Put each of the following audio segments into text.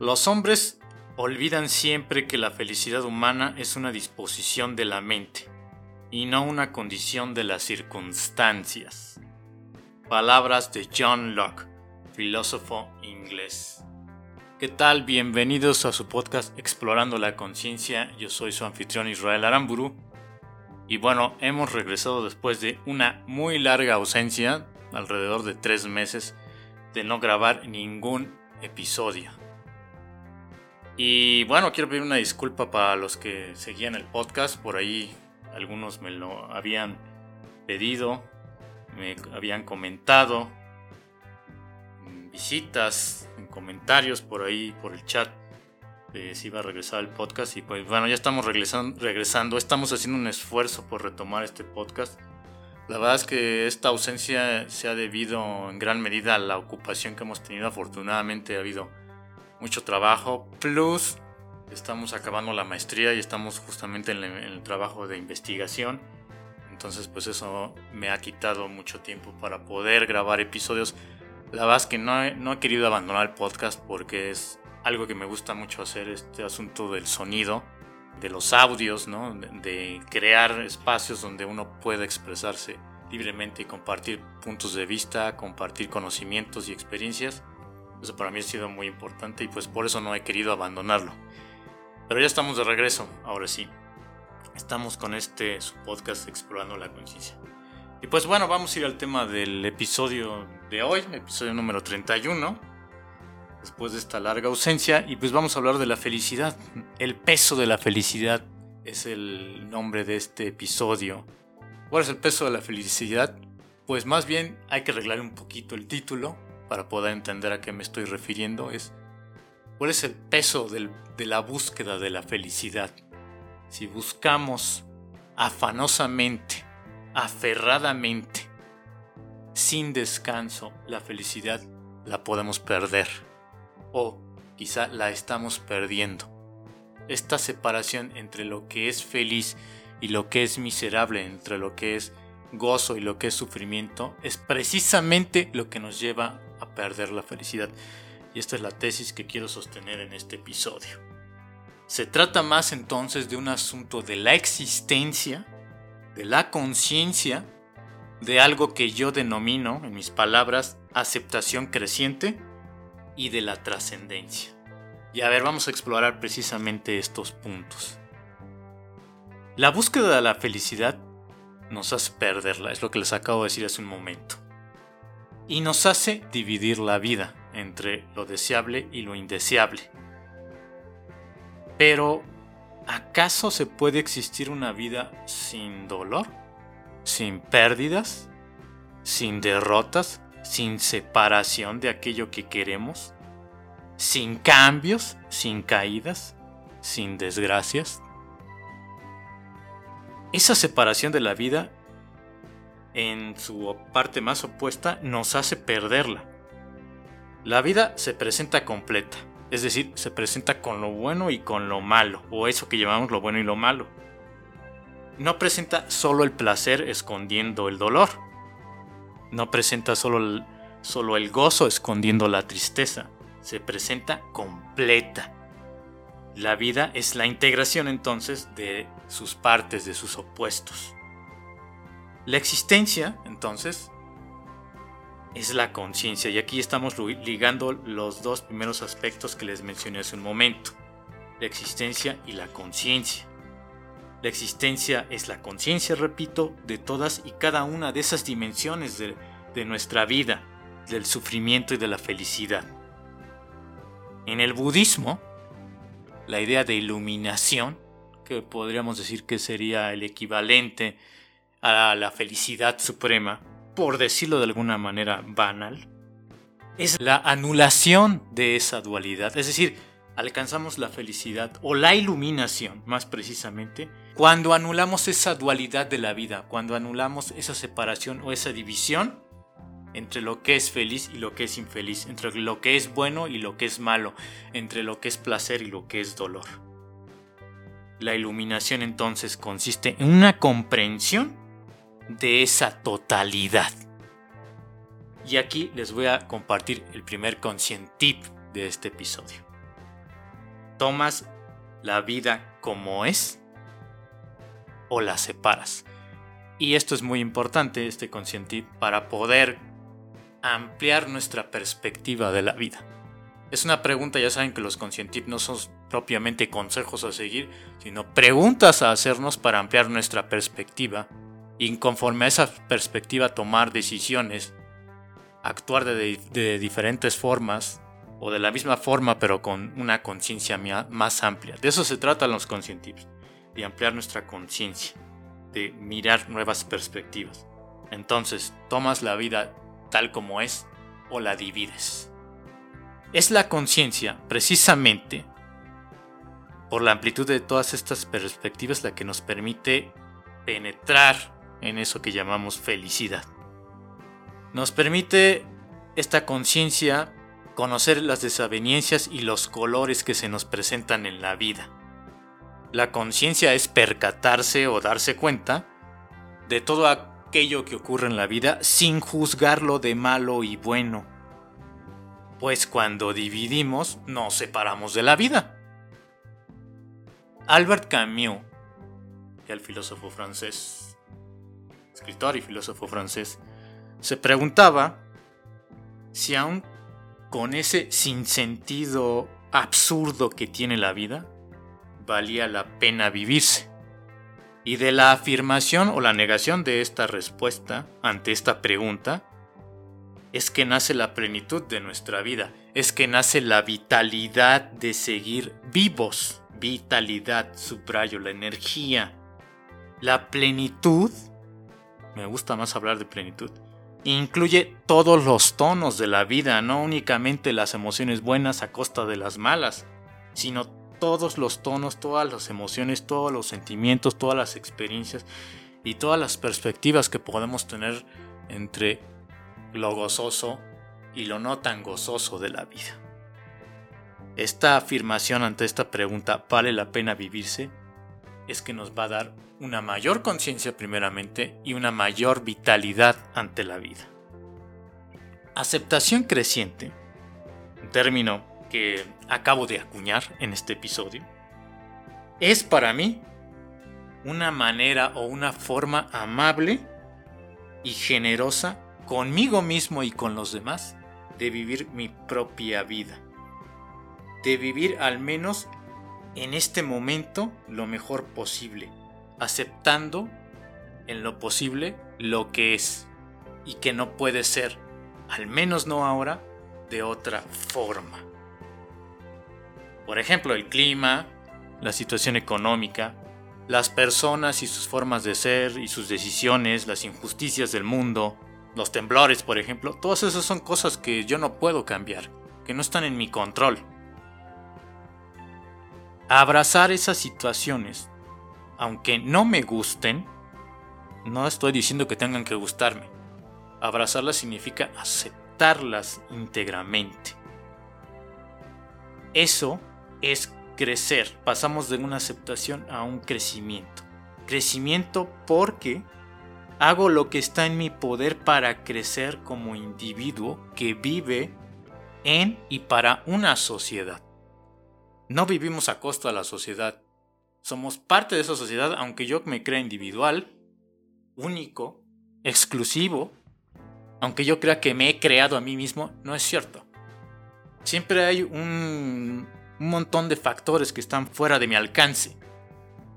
Los hombres olvidan siempre que la felicidad humana es una disposición de la mente y no una condición de las circunstancias. Palabras de John Locke, filósofo inglés. ¿Qué tal? Bienvenidos a su podcast Explorando la Conciencia. Yo soy su anfitrión Israel Aramburu. Y bueno, hemos regresado después de una muy larga ausencia, alrededor de tres meses, de no grabar ningún episodio. Y bueno, quiero pedir una disculpa para los que seguían el podcast. Por ahí algunos me lo habían pedido, me habían comentado, visitas, en comentarios por ahí, por el chat, de si iba a regresar el podcast. Y pues bueno, ya estamos regresando, regresando, estamos haciendo un esfuerzo por retomar este podcast. La verdad es que esta ausencia se ha debido en gran medida a la ocupación que hemos tenido. Afortunadamente ha habido mucho trabajo, plus estamos acabando la maestría y estamos justamente en el, trabajo de investigación. Entonces pues eso me ha quitado mucho tiempo para poder grabar episodios. La verdad es que no he, no he querido abandonar el podcast porque es algo que me gusta mucho hacer, este asunto del sonido, de los audios, ¿no? de, de crear espacios donde uno pueda expresarse libremente y compartir puntos de vista, compartir conocimientos y experiencias. Eso para mí ha sido muy importante y pues por eso no he querido abandonarlo. Pero ya estamos de regreso, ahora sí. Estamos con este su podcast Explorando la Conciencia. Y pues bueno, vamos a ir al tema del episodio de hoy, episodio número 31. Después de esta larga ausencia y pues vamos a hablar de la felicidad. El peso de la felicidad es el nombre de este episodio. ¿Cuál es el peso de la felicidad? Pues más bien hay que arreglar un poquito el título para poder entender a qué me estoy refiriendo, es cuál es el peso de la búsqueda de la felicidad. Si buscamos afanosamente, aferradamente, sin descanso, la felicidad la podemos perder. O quizá la estamos perdiendo. Esta separación entre lo que es feliz y lo que es miserable, entre lo que es gozo y lo que es sufrimiento, es precisamente lo que nos lleva perder la felicidad. Y esta es la tesis que quiero sostener en este episodio. Se trata más entonces de un asunto de la existencia, de la conciencia, de algo que yo denomino, en mis palabras, aceptación creciente y de la trascendencia. Y a ver, vamos a explorar precisamente estos puntos. La búsqueda de la felicidad nos hace perderla, es lo que les acabo de decir hace un momento y nos hace dividir la vida entre lo deseable y lo indeseable. Pero, ¿acaso se puede existir una vida sin dolor? ¿Sin pérdidas? ¿Sin derrotas? ¿Sin separación de aquello que queremos? ¿Sin cambios? ¿Sin caídas? ¿Sin desgracias? Esa separación de la vida en su parte más opuesta, nos hace perderla. La vida se presenta completa, es decir, se presenta con lo bueno y con lo malo, o eso que llamamos lo bueno y lo malo. No presenta solo el placer escondiendo el dolor. No presenta solo el, solo el gozo escondiendo la tristeza. Se presenta completa. La vida es la integración entonces de sus partes, de sus opuestos. La existencia, entonces, es la conciencia. Y aquí estamos ligando los dos primeros aspectos que les mencioné hace un momento. La existencia y la conciencia. La existencia es la conciencia, repito, de todas y cada una de esas dimensiones de, de nuestra vida, del sufrimiento y de la felicidad. En el budismo, la idea de iluminación, que podríamos decir que sería el equivalente a la felicidad suprema, por decirlo de alguna manera banal, es la anulación de esa dualidad. Es decir, alcanzamos la felicidad o la iluminación, más precisamente, cuando anulamos esa dualidad de la vida, cuando anulamos esa separación o esa división entre lo que es feliz y lo que es infeliz, entre lo que es bueno y lo que es malo, entre lo que es placer y lo que es dolor. La iluminación entonces consiste en una comprensión de esa totalidad. Y aquí les voy a compartir el primer conscient tip de este episodio. ¿Tomas la vida como es o la separas? Y esto es muy importante, este consciente, para poder ampliar nuestra perspectiva de la vida. Es una pregunta, ya saben que los conscientif no son propiamente consejos a seguir, sino preguntas a hacernos para ampliar nuestra perspectiva y conforme a esa perspectiva tomar decisiones, actuar de, diferentes formas o de la misma forma pero con una conciencia más amplia. De eso se trata los conscientifs, de ampliar nuestra conciencia, de mirar nuevas perspectivas. Entonces, tomas la vida tal como es o la divides. Es la conciencia, precisamente, por la amplitud de todas estas perspectivas, la que nos permite penetrar en eso que llamamos felicidad. Nos permite esta conciencia conocer las desavenencias y los colores que se nos presentan en la vida. La conciencia es percatarse o darse cuenta de todo aquello que ocurre en la vida sin juzgarlo de malo y bueno pues cuando dividimos nos separamos de la vida. Albert Camus, el filósofo francés, escritor y filósofo francés, se preguntaba si aún con ese sinsentido absurdo que tiene la vida, valía la pena vivirse. Y de la afirmación o la negación de esta respuesta ante esta pregunta, es que nace la plenitud de nuestra vida, es que nace la vitalidad de seguir vivos, vitalidad, subrayo, la energía. La plenitud, me gusta más hablar de plenitud, incluye todos los tonos de la vida, no únicamente las emociones buenas a costa de las malas, sino todos los tonos, todas las emociones, todos los sentimientos, todas las experiencias y todas las perspectivas que podemos tener entre lo gozoso y lo no tan gozoso de la vida. Esta afirmación ante esta pregunta, ¿vale la pena vivirse? Es que nos va a dar una mayor conciencia primeramente y una mayor vitalidad ante la vida. Aceptación creciente, un término que acabo de acuñar en este episodio, es para mí una manera o una forma amable y generosa conmigo mismo y con los demás de vivir mi propia vida. De vivir al menos en este momento lo mejor posible, aceptando en lo posible lo que es y que no puede ser, al menos no ahora, de otra forma. Por ejemplo, el clima, la situación económica, las personas y sus formas de ser y sus decisiones, las injusticias del mundo, los temblores, por ejemplo, todas esas son cosas que yo no puedo cambiar, que no están en mi control. Abrazar esas situaciones, aunque no me gusten, no estoy diciendo que tengan que gustarme. Abrazarlas significa aceptarlas íntegramente. Eso es crecer. Pasamos de una aceptación a un crecimiento. Crecimiento porque Hago lo que está en mi poder para crecer como individuo que vive en y para una sociedad. No vivimos a costa de la sociedad. Somos parte de esa sociedad, aunque yo me crea individual, único, exclusivo, aunque yo crea que me he creado a mí mismo, no es cierto. Siempre hay un, un montón de factores que están fuera de mi alcance.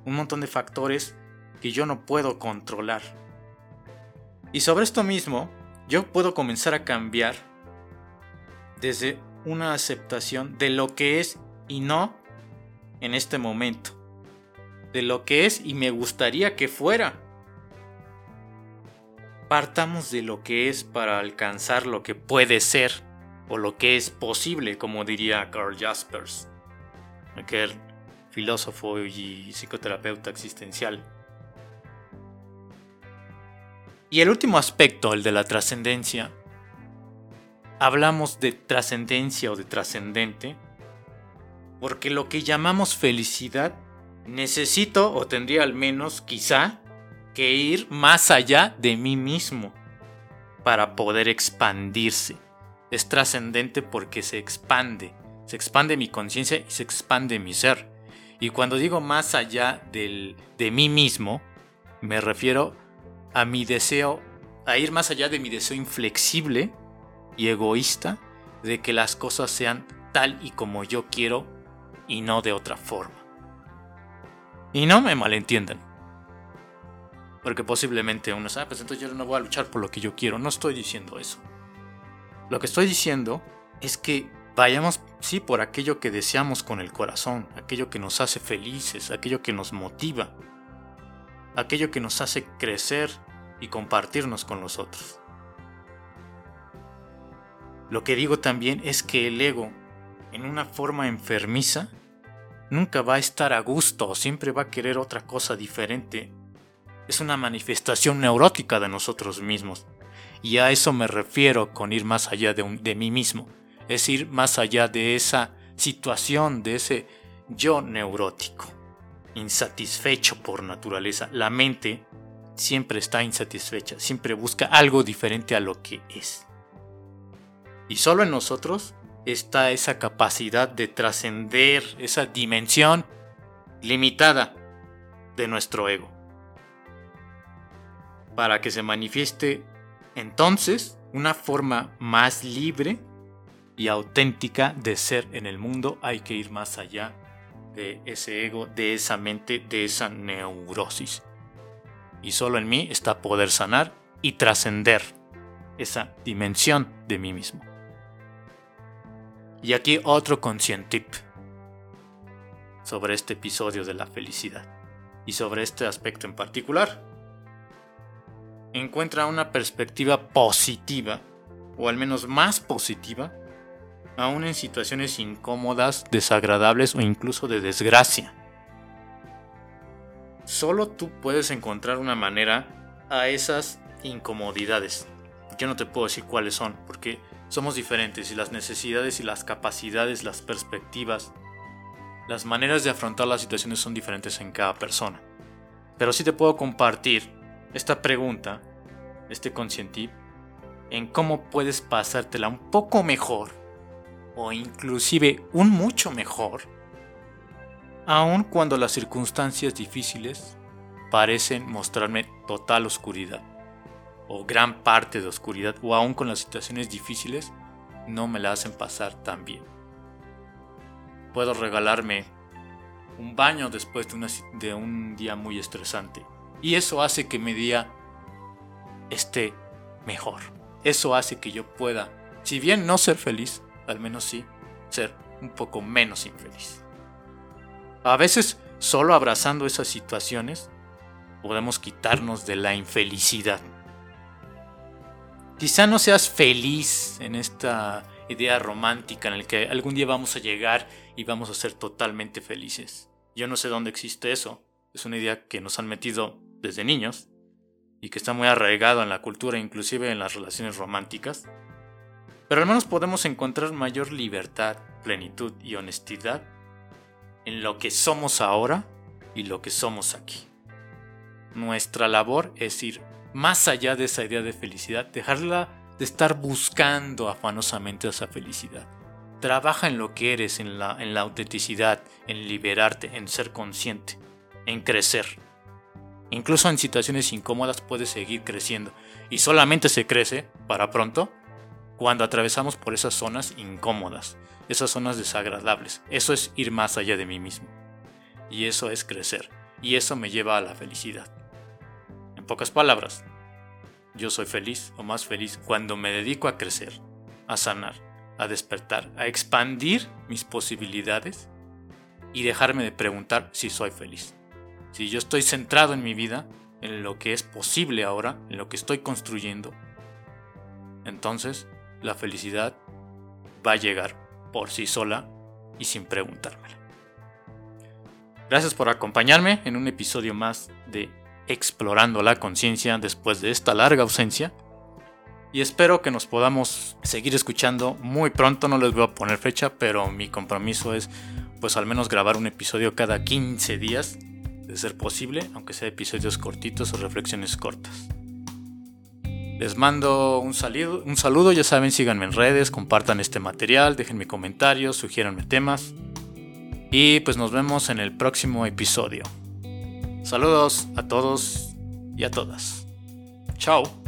Un montón de factores que yo no puedo controlar. Y sobre esto mismo, yo puedo comenzar a cambiar desde una aceptación de lo que es y no en este momento. De lo que es y me gustaría que fuera. Partamos de lo que es para alcanzar lo que puede ser o lo que es posible, como diría Carl Jaspers, aquel filósofo y psicoterapeuta existencial. Y el último aspecto, el de la trascendencia. Hablamos de trascendencia o de trascendente porque lo que llamamos felicidad necesito o tendría al menos quizá que ir más allá de mí mismo para poder expandirse. Es trascendente porque se expande, se expande mi conciencia y se expande mi ser. Y cuando digo más allá del, de mí mismo, me refiero a mi deseo, a ir más allá de mi deseo inflexible y egoísta de que las cosas sean tal y como yo quiero y no de otra forma. Y no me malentiendan. Porque posiblemente uno sabe, ah, pues entonces yo no voy a luchar por lo que yo quiero. No estoy diciendo eso. Lo que estoy diciendo es que vayamos, sí, por aquello que deseamos con el corazón, aquello que nos hace felices, aquello que nos motiva, aquello que nos hace crecer y compartirnos con los otros. Lo que digo también es que el ego, en una forma enfermiza, nunca va a estar a gusto, siempre va a querer otra cosa diferente. Es una manifestación neurótica de nosotros mismos. Y a eso me refiero con ir más allá de, mí mismo. Es ir más allá de esa situación, de ese yo neurótico, insatisfecho por naturaleza. La mente siempre está insatisfecha, siempre busca algo diferente a lo que es. Y solo en nosotros está esa capacidad de trascender esa dimensión limitada de nuestro ego. Para que se manifieste entonces una forma más libre y auténtica de ser en el mundo, hay que ir más allá de ese ego, de esa mente, de esa neurosis. Y solo en mí está poder sanar y trascender esa dimensión de mí mismo. Y aquí otro conscientip sobre este episodio de la felicidad y sobre este aspecto en particular. Encuentra una perspectiva positiva, o al menos más positiva, aún en situaciones incómodas, desagradables o incluso de desgracia. Solo tú puedes encontrar una manera a esas incomodidades. Yo no te puedo decir cuáles son, porque somos diferentes y las necesidades y las capacidades, las perspectivas, las maneras de afrontar las situaciones son diferentes en cada persona. Pero sí te puedo compartir esta pregunta, este conscientip, en cómo puedes pasártela un poco mejor o inclusive un mucho mejor, aun cuando las circunstancias difíciles parecen mostrarme total oscuridad o gran parte de oscuridad o aún con las situaciones difíciles no me la hacen pasar tan bien. Puedo regalarme un baño después de, de un día muy estresante y eso hace que mi día esté mejor. Eso hace que yo pueda, si bien no ser feliz, al menos sí ser un poco menos infeliz. A veces, solo abrazando esas situaciones, podemos quitarnos de la infelicidad Quizá no seas feliz en esta idea romántica en la que algún día vamos a llegar y vamos a ser totalmente felices. Yo no sé dónde existe eso. Es una idea que nos han metido desde niños y que está muy arraigado en la cultura, inclusive en las relaciones románticas. Pero al menos podemos encontrar mayor libertad, plenitud y honestidad en lo que somos ahora y lo que somos aquí. Nuestra labor es ir más allá de esa idea de felicidad, dejarla de estar buscando afanosamente esa felicidad. Trabaja en lo que eres, en la, en la autenticidad, en liberarte, en ser consciente, en crecer. Incluso en situaciones incómodas puedes seguir creciendo y solamente se crece, para pronto, cuando atravesamos por esas zonas incómodas, esas zonas desagradables. Eso es ir más allá de mí mismo. Y eso es crecer. Y eso me lleva a la felicidad. En pocas palabras, yo soy feliz o más feliz cuando me dedico a crecer, a sanar, a despertar, a expandir mis posibilidades y dejarme de preguntar si soy feliz. Si yo estoy centrado en mi vida, en lo que es posible ahora, en lo que estoy construyendo, entonces la felicidad va a llegar por sí sola y sin preguntármela. Gracias por acompañarme en un episodio más de explorando la conciencia después de esta larga ausencia. Y espero que nos podamos seguir escuchando muy pronto, no les voy a poner fecha, pero mi compromiso es pues al menos grabar un episodio cada 15 días, de ser posible, aunque sea episodios cortitos o reflexiones cortas. Les mando un saludo, un saludo, ya saben, síganme en redes, compartan este material, déjenme comentarios, sugiéranme temas. Y pues nos vemos en el próximo episodio. Saludos a todos y a todas. Chao.